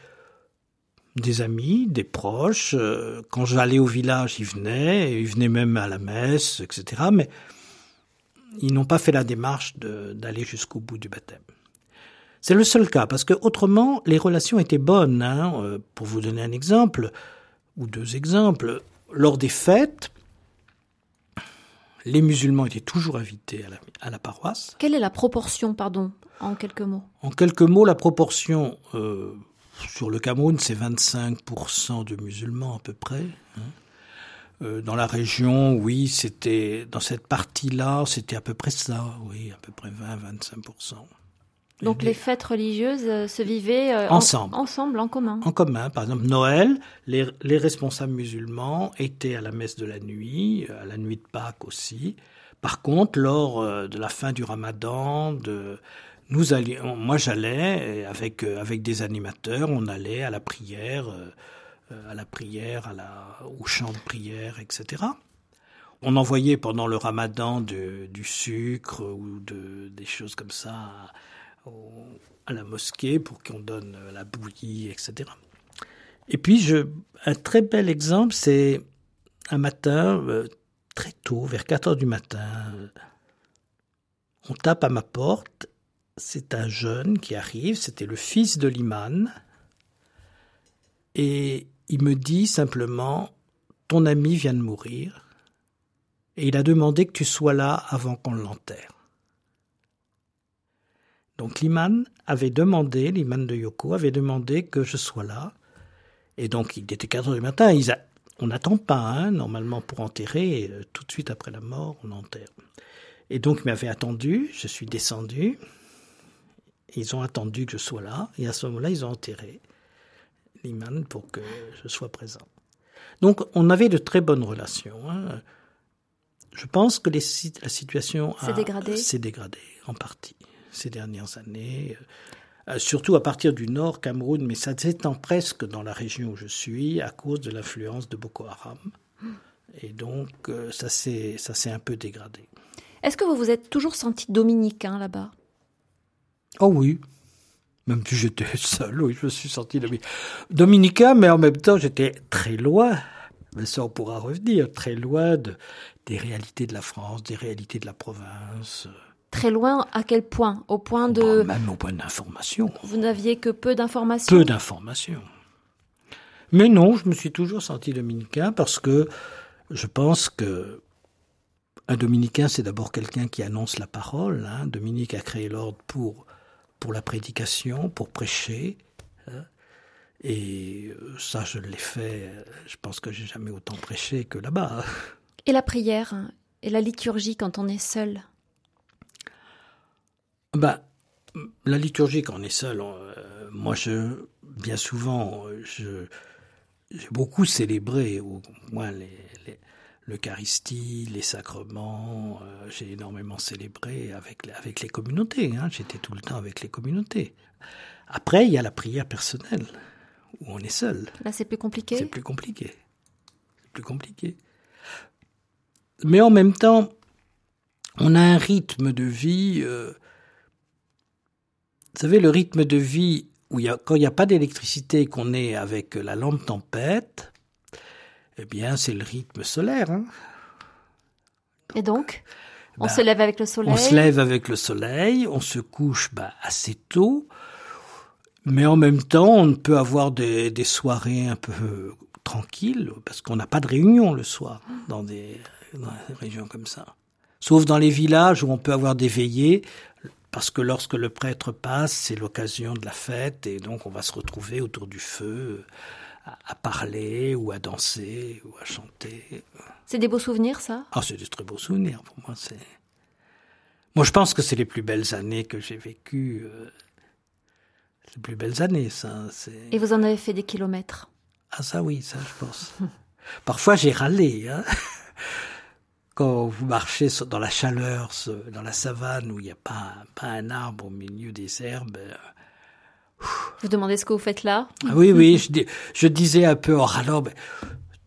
des amis, des proches. Quand j'allais au village, ils venaient, ils venaient même à la messe, etc. Mais ils n'ont pas fait la démarche d'aller jusqu'au bout du baptême. C'est le seul cas, parce que autrement, les relations étaient bonnes. Hein. Euh, pour vous donner un exemple, ou deux exemples, lors des fêtes, les musulmans étaient toujours invités à la, à la paroisse. Quelle est la proportion, pardon, en quelques mots? En quelques mots, la proportion, euh, sur le Cameroun, c'est 25% de musulmans à peu près. Hein. Euh, dans la région, oui, c'était dans cette partie-là, c'était à peu près ça, oui, à peu près 20-25%. Donc les fêtes religieuses euh, se vivaient euh, ensemble. En, ensemble, en commun. En commun. Par exemple, Noël, les, les, responsables musulmans étaient à la messe de la nuit, à la nuit de Pâques aussi. Par contre, lors de la fin du Ramadan, de, nous allions, moi j'allais avec avec des animateurs, on allait à la prière à la prière, à la, au chant de prière, etc. On envoyait pendant le ramadan du sucre ou de, des choses comme ça à, la mosquée pour qu'on donne la bouillie, etc. Et puis, un très bel exemple, c'est un matin, euh, très tôt, vers 4 heures du matin, on tape à ma porte. C'est un jeune qui arrive, c'était le fils de l'imam. Et il me dit simplement Ton ami vient de mourir et il a demandé que tu sois là avant qu'on l'enterre. Donc l'imam avait demandé, l'imam de Yoko avait demandé que je sois là. Et donc il était 4 heures du matin. on n'attend pas, hein, normalement, pour enterrer. Euh, tout de suite après la mort, on enterre. Et donc il m'avait attendu, je suis descendu. Ils ont attendu que je sois là. Et à ce moment-là, ils ont enterré l'imam pour que je sois présent. Donc on avait de très bonnes relations. Hein. Je pense que les, la situation s'est dégradée? s'est dégradée en partie ces dernières années, euh, surtout à partir du nord Cameroun, mais ça s'étend presque dans la région où je suis à cause de l'influence de Boko Haram. Et donc euh, ça s'est ça s'est un peu dégradé. Est-ce que vous vous êtes toujours senti dominicain là-bas? Oh oui, même si j'étais seul, oui, je me suis senti dominicain, mais en même temps, j'étais très loin. Mais ça, on pourra revenir très loin des réalités de la France, des réalités de la province. Très loin, à quel point? Au point de. même au point d'information. Vous n'aviez que peu d'informations Peu d'informations. Mais non, je me suis toujours senti dominicain parce que je pense que un dominicain, c'est d'abord quelqu'un qui annonce la parole. Hein. Dominique a créé l'ordre pour pour la prédication, pour prêcher. Hein. Et euh, ça, je l'ai fait. Je pense que j'ai jamais autant prêché que là-bas. Et la prière hein, et la liturgie quand on est seul? Ben, la liturgie quand on est seul. Euh, moi, je, bien souvent, je, j'ai beaucoup célébré, au moins les, l'Eucharistie, les sacrements. Euh, j'ai énormément célébré avec, avec les communautés. Hein. J'étais tout le temps avec les communautés. Après, il y a la prière personnelle, où on est seul. Là, c'est plus compliqué? C'est plus compliqué. C'est plus compliqué. Mais en même temps, on a un rythme de vie. Euh, vous savez, le rythme de vie où il y a, quand il n'y a pas d'électricité, qu'on est avec la lampe tempête, eh bien, c'est le rythme solaire. Hein. Et donc On ben, se lève avec le soleil On se lève avec le soleil, on se couche bah, assez tôt, mais en même temps, on peut avoir des, soirées un peu tranquilles, parce qu'on n'a pas de réunion le soir dans des, dans des régions comme ça. Sauf dans les villages où on peut avoir des veillées, parce que lorsque le prêtre passe, c'est l'occasion de la fête, et donc on va se retrouver autour du feu à, parler ou à danser ou à chanter. C'est des beaux souvenirs, ça? Ah, c'est des très beaux souvenirs pour moi. C'est moi, je pense que c'est les plus belles années que j'ai vécues. Euh, les plus belles années, ça. Et vous en avez fait des kilomètres? Ah, ça oui, ça, je pense. Parfois, j'ai râlé. Hein quand vous marchez dans la chaleur, dans la savane où il n'y a pas, pas un arbre au milieu des herbes, euh, vous demandez ce que vous faites là ah Oui, oui, je, je, disais un peu en râlant,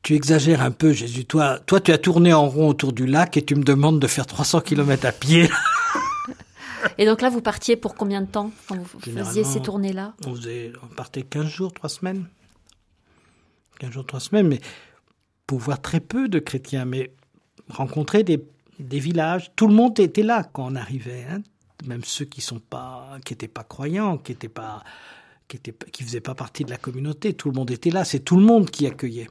tu exagères un peu, Jésus. Toi, toi, tu as tourné en rond autour du lac et tu me demandes de faire 300 km à pied. et donc là, vous partiez pour combien de temps quand vous faisiez ces tournées-là on, on partait 15 jours, 3 semaines. 15 jours, 3 semaines, mais pour voir très peu de chrétiens, mais rencontrer des, des villages. Tout le monde était là quand on arrivait. Hein même ceux qui sont pas, qui n'étaient pas croyants, qui étaient pas, qui étaient, qui faisaient pas partie de la communauté. Tout le monde était là. C'est tout le monde qui accueillait,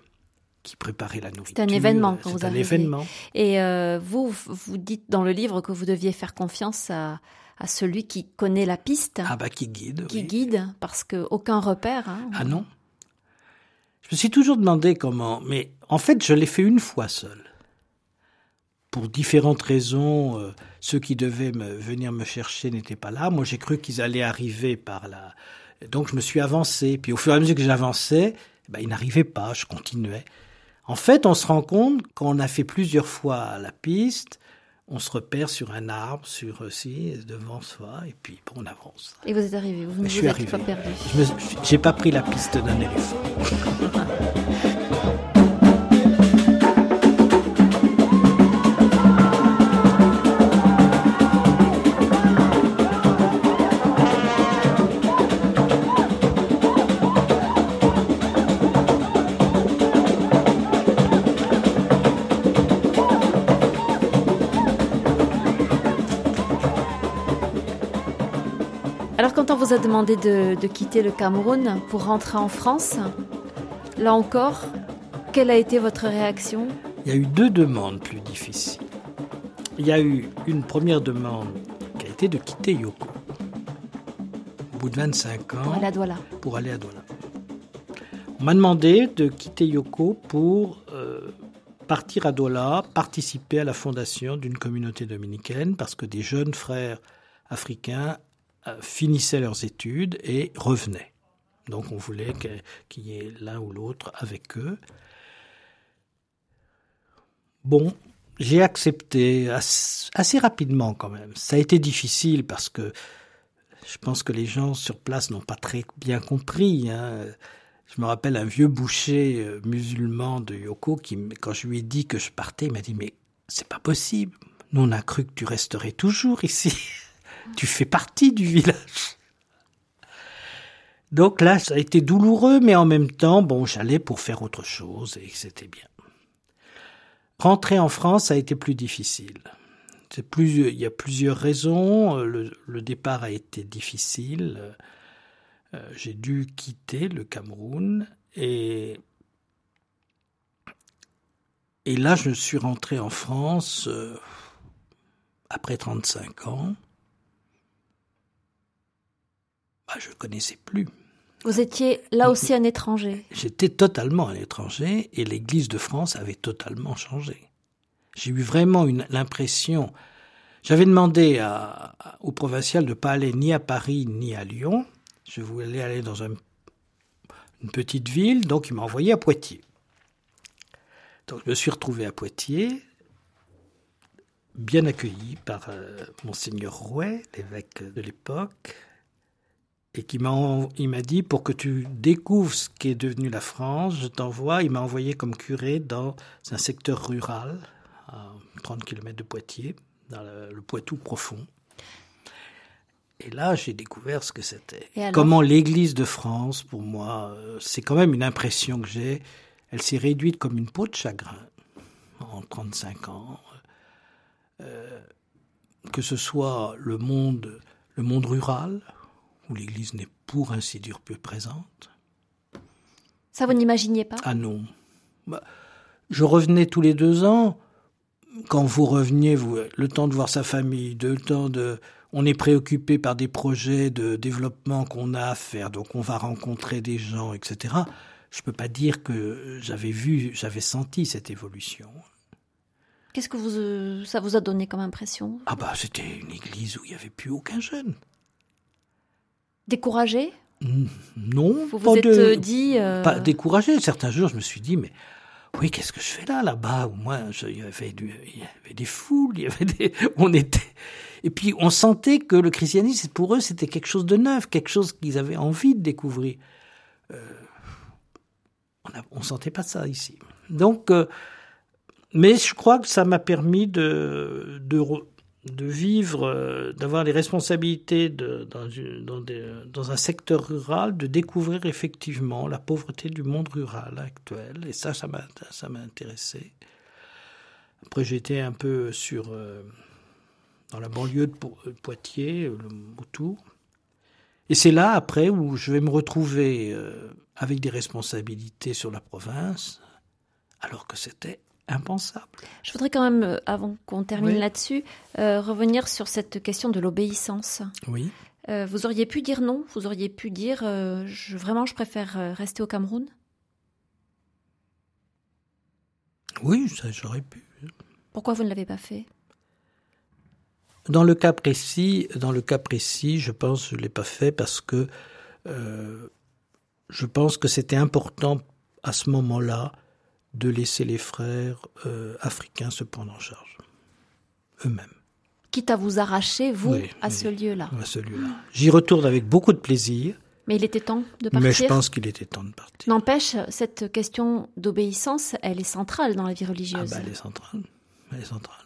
qui préparait la nourriture. C'est un événement quand vous un événement. Et euh, vous, vous dites dans le livre que vous deviez faire confiance à, à celui qui connaît la piste. Ah bah qui guide. Qui guide, parce que aucun repère. Hein. Ah non. Je me suis toujours demandé comment, mais en fait, je l'ai fait une fois seul. Pour différentes raisons, euh, ceux qui devaient me, venir me chercher n'étaient pas là. Moi, j'ai cru qu'ils allaient arriver par là. Donc, je me suis avancé. Puis, au fur et à mesure que j'avançais, ben, ils n'arrivaient pas. Je continuais. En fait, on se rend compte qu'on a fait plusieurs fois la piste, on se repère sur un arbre, sur aussi, devant soi, et puis bon, on avance. Et vous êtes arrivé, vous ne je vous suis êtes arrivé. pas perdu. Je n'ai pas pris la piste d'un éléphant. A demandé de, de quitter le Cameroun pour rentrer en France, là encore, quelle a été votre réaction? Il y a eu deux demandes plus difficiles. Il y a eu une première demande qui a été de quitter Yoko. Au bout de 25 ans, Douala. pour aller à Douala. On m'a demandé de quitter Yoko pour euh, partir à Douala, participer à la fondation d'une communauté dominicaine, parce que des jeunes frères africains finissaient leurs études et revenaient. Donc on voulait qu'il y ait l'un ou l'autre avec eux. Bon, j'ai accepté assez, rapidement quand même. Ça a été difficile parce que je pense que les gens sur place n'ont pas très bien compris. hein. Je me rappelle un vieux boucher euh, musulman de Yoko qui, quand je lui ai dit que je partais, il m'a dit mais c'est pas possible. Nous on a cru que tu resterais toujours ici. tu fais partie du village. Donc là, ça a été douloureux, mais en même temps, bon, j'allais pour faire autre chose et c'était bien. Rentrer en France a été plus difficile. Plus, il y a plusieurs raisons. Le, le départ a été difficile. Euh, J'ai dû quitter le Cameroun et et là, je suis rentré en France euh, après 35 ans. Bah, je ne connaissais plus. Vous étiez là aussi un étranger. J'étais totalement un étranger et l'Église de France avait totalement changé. J'ai eu vraiment l'impression. J'avais demandé à- au provincial de ne pas aller ni à Paris ni à Lyon. Je voulais aller dans un- une petite ville, donc il m'a envoyé à Poitiers. Donc je me suis retrouvé à Poitiers, bien accueilli par euh, monseigneur Rouet, l'évêque de l'époque, et qui m'a il m'a dit pour que tu découvres ce qu'est devenu la France, je t'envoie. Il m'a envoyé comme curé dans un secteur rural à 30 km de Poitiers, dans le, le Poitou profond. Et là, j'ai découvert ce que c'était. Comment l'Église de France, pour moi, euh, c'est quand même une impression que j'ai. Elle s'est réduite comme une peau de chagrin en 35 ans. Euh, que ce soit le monde, le monde rural, où l'Église n'est pour ainsi dire plus présente. Ça, vous n'imaginiez pas? Ah non. Bah, je revenais tous les deux ans. Quand vous reveniez, vous, le temps de voir sa famille, de, le temps de, on est préoccupé par des projets de développement qu'on a à faire, donc on va rencontrer des gens, etc. Je peux pas dire que j'avais vu, j'avais senti cette évolution. Qu'est-ce que vous, euh, ça vous a donné comme impression? Ah bah c'était une église où il y avait plus aucun jeune. Découragé? Non, Vous pas vous êtes de- euh, dit... euh, pas découragé. Certains jours, je me suis dit, mais oui, qu'est-ce que je fais là, là-bas? Au moins, je- il y avait des foules, il y avait des, on était. Et puis, on sentait que le christianisme, pour eux, c'était quelque chose de neuf, quelque chose qu'ils avaient envie de découvrir. Euh, on, a, on sentait pas ça ici. Donc, euh, mais je crois que ça m'a permis de, de vivre, euh, d'avoir les responsabilités dans, un secteur rural, de découvrir effectivement la pauvreté du monde rural actuel. Et ça, ça m'a, intéressé. Après, j'étais un peu sur, euh, dans la banlieue de Po- de Poitiers, le Moutou. Et c'est là, après, où je vais me retrouver euh, avec des responsabilités sur la province, alors que c'était impensable. Je voudrais quand même, euh, avant qu'on termine Oui. là-dessus, euh, revenir sur cette question de l'obéissance. Oui. Euh, vous auriez pu dire non Vous auriez pu dire euh, je, vraiment, je préfère rester au Cameroun? Oui, ça j'aurais pu. Pourquoi vous ne l'avez pas fait? Dans le cas précis, dans le cas précis, je pense que je l'ai pas fait parce que je pense que c'était important à ce moment-là de laisser les frères euh, africains se prendre en charge eux-mêmes. Quitte à vous arracher, vous, Oui, à oui. ce lieu-là. À celui-là. J'y retourne avec beaucoup de plaisir, Mais il était temps de partir. mais je pense qu'il était temps de partir. N'empêche, cette question d'obéissance, elle est centrale dans la vie Ah religieuse. bah, elle est centrale. Elle est centrale.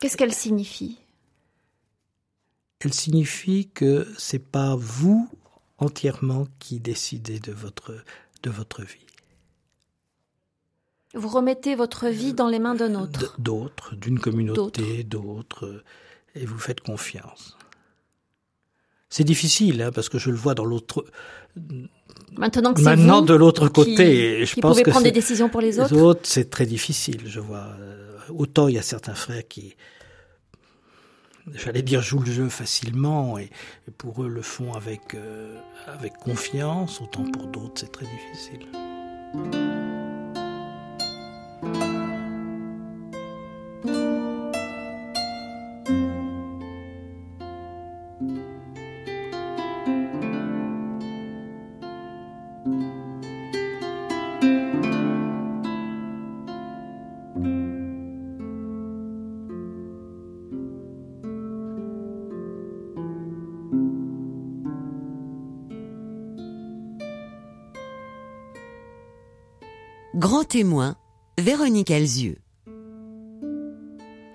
Qu'est-ce qu'elle signifie? Elle signifie que c'est pas vous entièrement qui décidez de votre de votre vie. Vous remettez votre vie dans les mains d'un autre. D'autres, d'une communauté, d'autres, euh, et vous faites confiance. C'est difficile, hein, parce que je le vois dans l'autre, Maintenant que c'est maintenant vous de l'autre côté. je qui pense pouvez que prendre des décisions pour les les autres. autres, c'est très difficile. Je vois. euh, autant il y a certains frères qui, j'allais dire, jouent le jeu facilement et, et pour eux le font avec euh, avec confiance. Autant pour d'autres, c'est très difficile. Grand témoin, Véronique Elzieux.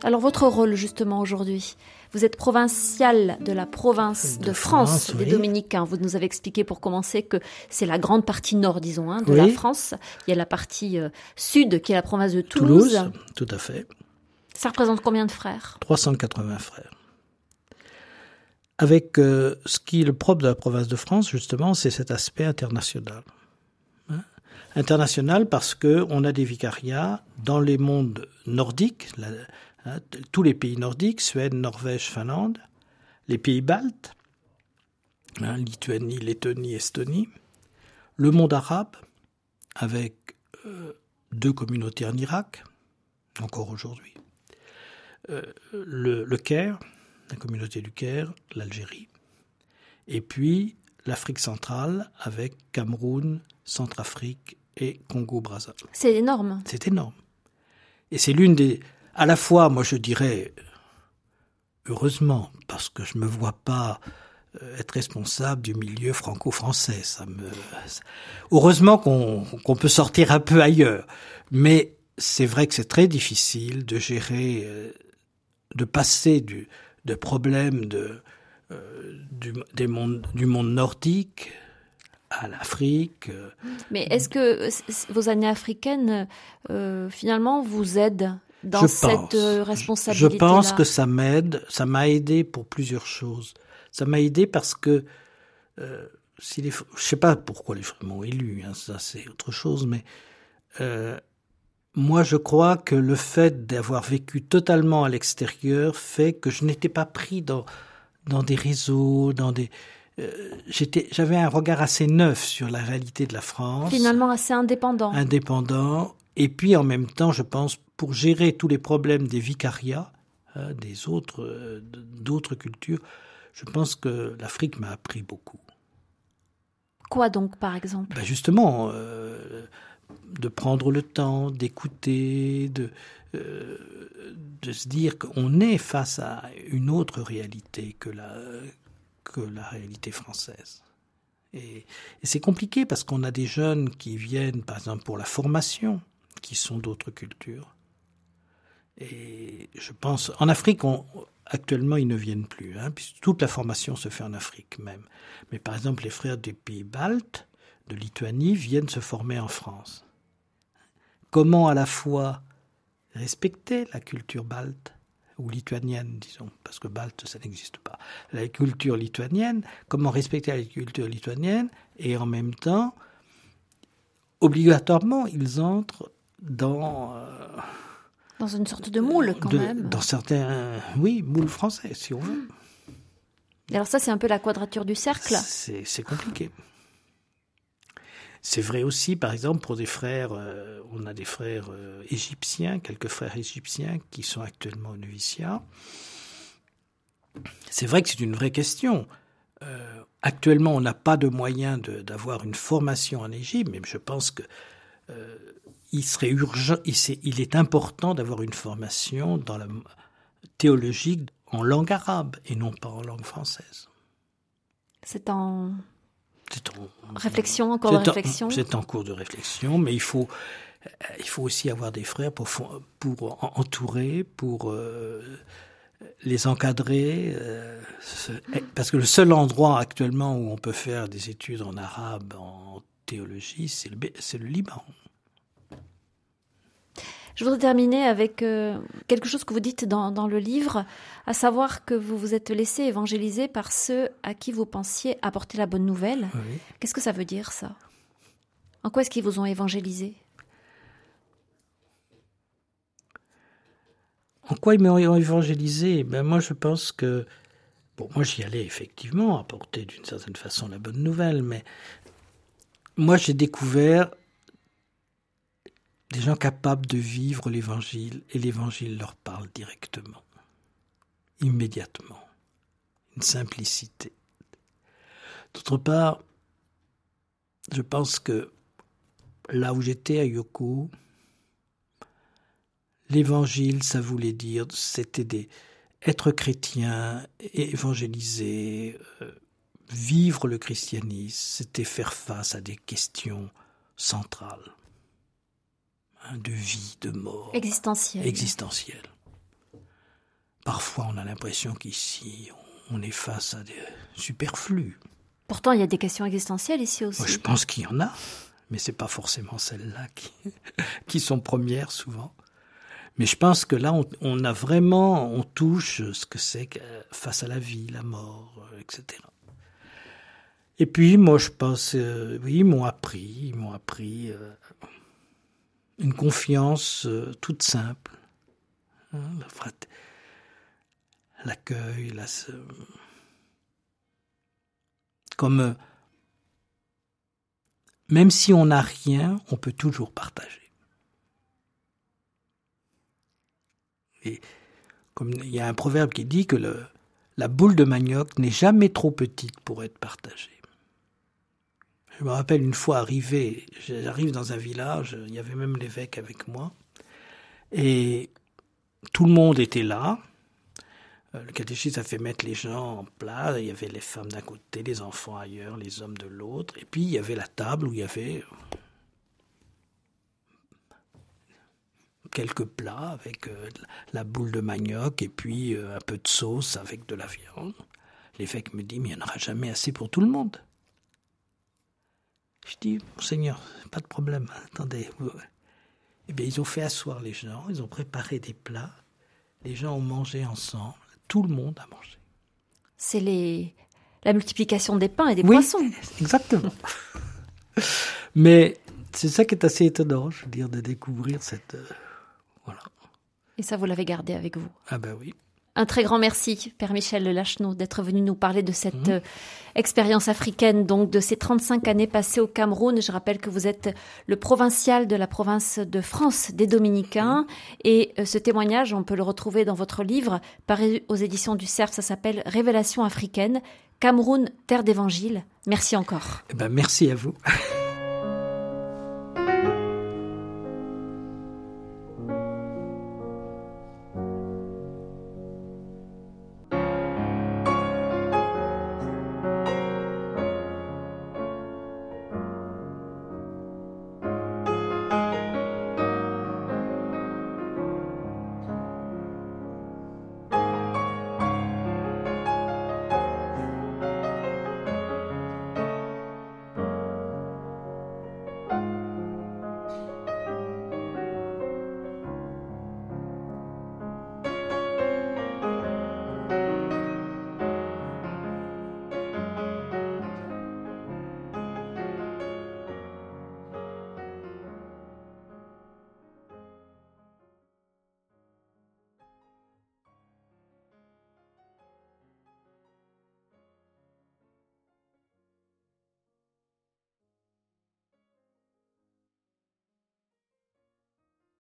Alors votre rôle justement aujourd'hui, vous êtes provincial de la province de, De France, France, des oui. Dominicains. Vous nous avez expliqué pour commencer que c'est la grande partie nord, disons, hein, de Oui. la France. Il y a la partie euh, sud qui est la province de Toulouse. Toulouse, tout à fait. Ça représente combien de frères? 380 frères. Avec euh, ce qui est le propre de la province de France, justement, c'est cet aspect international. International parce que on a des vicariats dans les mondes nordiques, hein, tous les pays nordiques, Suède, Norvège, Finlande, les pays baltes, hein, Lituanie, Lettonie, Estonie, le monde arabe, avec euh, deux communautés en Irak, encore aujourd'hui le, le Caire, la communauté du Caire, l'Algérie, et puis l'Afrique centrale avec Cameroun, Centrafrique et Congo-Brazzaville. C'est énorme. C'est énorme. Et c'est l'une des... À la fois, moi je dirais, heureusement, parce que je me vois pas euh, être responsable du milieu franco-français. Ça me... Heureusement qu'on qu'on peut sortir un peu ailleurs. Mais c'est vrai que c'est très difficile de gérer, euh, de passer du, de problèmes de, euh, du, des mondes, du monde nordique à l'Afrique. euh, Mais est-ce que vos années africaines, euh, finalement, vous aident dans je cette pense. euh, Je responsabilité pense que ça m'aide, ça m'a aidé pour plusieurs choses. Ça m'a aidé parce que euh, si les, je sais pas pourquoi les frères m'ont élu, hein, ça c'est autre chose, mais euh, moi je crois que le fait d'avoir vécu totalement à l'extérieur fait que je n'étais pas pris dans dans des réseaux, dans des j'étais, j'avais un regard assez neuf sur la réalité de la France finalement assez indépendant. indépendant, et puis en même temps, je pense, pour gérer tous les problèmes des vicariats, hein, des autres, euh, d'autres cultures, je pense que l'Afrique m'a appris beaucoup. Quoi donc, par exemple? Ben justement, euh, de prendre le temps, d'écouter, de, euh, de se dire qu'on est face à une autre réalité que la, que la réalité française. Et, c'est compliqué parce qu'on a des jeunes qui viennent, par exemple, pour la formation, qui sont d'autres cultures. Et je pense, en Afrique, actuellement, ils ne viennent plus, hein, puisque toute la formation se fait en Afrique même. Mais par exemple, les frères des pays baltes, de Lituanie, viennent se former en France. Comment à la fois respecter la culture balte ou lituanienne, disons, parce que balte, ça n'existe pas. La culture lituanienne, comment respecter la culture lituanienne, et en même temps, obligatoirement, ils entrent dans... euh, Dans une sorte de moule, quand de- même. Dans certains, oui, moules français, si on veut. Et Alors ça, c'est un peu la quadrature du cercle. C'est compliqué. C'est vrai aussi, par exemple, pour des frères, euh, on a des frères euh, égyptiens, quelques frères égyptiens qui sont actuellement au. C'est vrai que c'est une vraie question. Euh, actuellement, on n'a pas de moyen d'avoir une formation en Égypte, mais je pense que il serait urgent, est, il est important d'avoir une formation dans la théologique en langue arabe et non pas en langue française. C'est en réflexion, encore de réflexion? C'est en cours de réflexion, mais il faut, il faut aussi avoir des frères pour, pour entourer, pour euh, les encadrer, euh, parce que le seul endroit actuellement où on peut faire des études en arabe, en théologie, c'est le, le Liban. Je voudrais terminer avec euh, quelque chose que vous dites dans, dans, le livre, à savoir que vous vous êtes laissé évangéliser par ceux à qui vous pensiez apporter la bonne nouvelle. Qu'est-ce que ça veut dire ça? En quoi est-ce qu'ils vous ont évangélisé? En quoi ils m'ont évangélisé? Ben Moi, je pense que. Bon, moi, j'y allais effectivement apporter d'une certaine façon la bonne nouvelle, mais moi, j'ai découvert des gens capables de vivre l'évangile et l'évangile leur parle directement, immédiatement, une simplicité. D'autre part, je pense que là où j'étais à Yoko, l'évangile, ça voulait dire, c'était des, être chrétien, évangéliser, euh, vivre le christianisme, c'était faire face à des questions centrales de vie, de mort. Existentielle. Existentielle. Parfois, on a l'impression qu'ici, on est face à des superflus. Pourtant, il y a des questions existentielles ici aussi. je pense qu'il y en a, mais c'est pas forcément celles-là qui, qui sont premières souvent. Mais je pense que là, on, a vraiment, on touche ce que c'est face à la vie, la mort, euh, etc. Et puis, moi, je pense, euh, oui, ils m'ont appris, ils m'ont appris euh, une confiance euh, toute simple. Hein, l'accueil, la, comme euh, même si on n'a rien, on peut toujours partager. Et comme il y a un proverbe qui dit que le, la boule de manioc n'est jamais trop petite pour être partagée. Je me rappelle une fois arrivé, j'arrive dans un village, il y avait même l'évêque avec moi, et tout le monde était là. Euh, le catéchisme a fait mettre les gens en place. Il y avait les femmes d'un côté, les enfants ailleurs, les hommes de l'autre. Et puis il y avait la table où il y avait quelques plats avec euh, la boule de manioc et puis euh, un peu de sauce avec de la viande. L'évêque me dit, mais il n'y en aura jamais assez pour tout le monde. Je dis, Monseigneur, pas de problème, attendez. Eh bien, ils ont fait asseoir les gens, ils ont préparé des plats, les gens ont mangé ensemble, tout le monde a mangé. C'est les... la multiplication des pains et des poissons. Exactement. Mais c'est ça qui est assez étonnant, je veux dire, de découvrir cette. Euh, voilà. Et ça, vous l'avez gardé avec vous Ah ben oui. Un très grand merci, Père Michel Lachenot, d'être venu nous parler de cette mhm. euh, expérience africaine, donc de ces 35 années passées au Cameroun. Je rappelle que vous êtes le provincial de la province de France des Dominicains. Mhm. Et euh, ce témoignage, on peut le retrouver dans votre livre, paru aux éditions du CERF. Ça s'appelle Révélation africaine, Cameroun, terre d'évangile. Merci encore. Eh ben, merci à vous.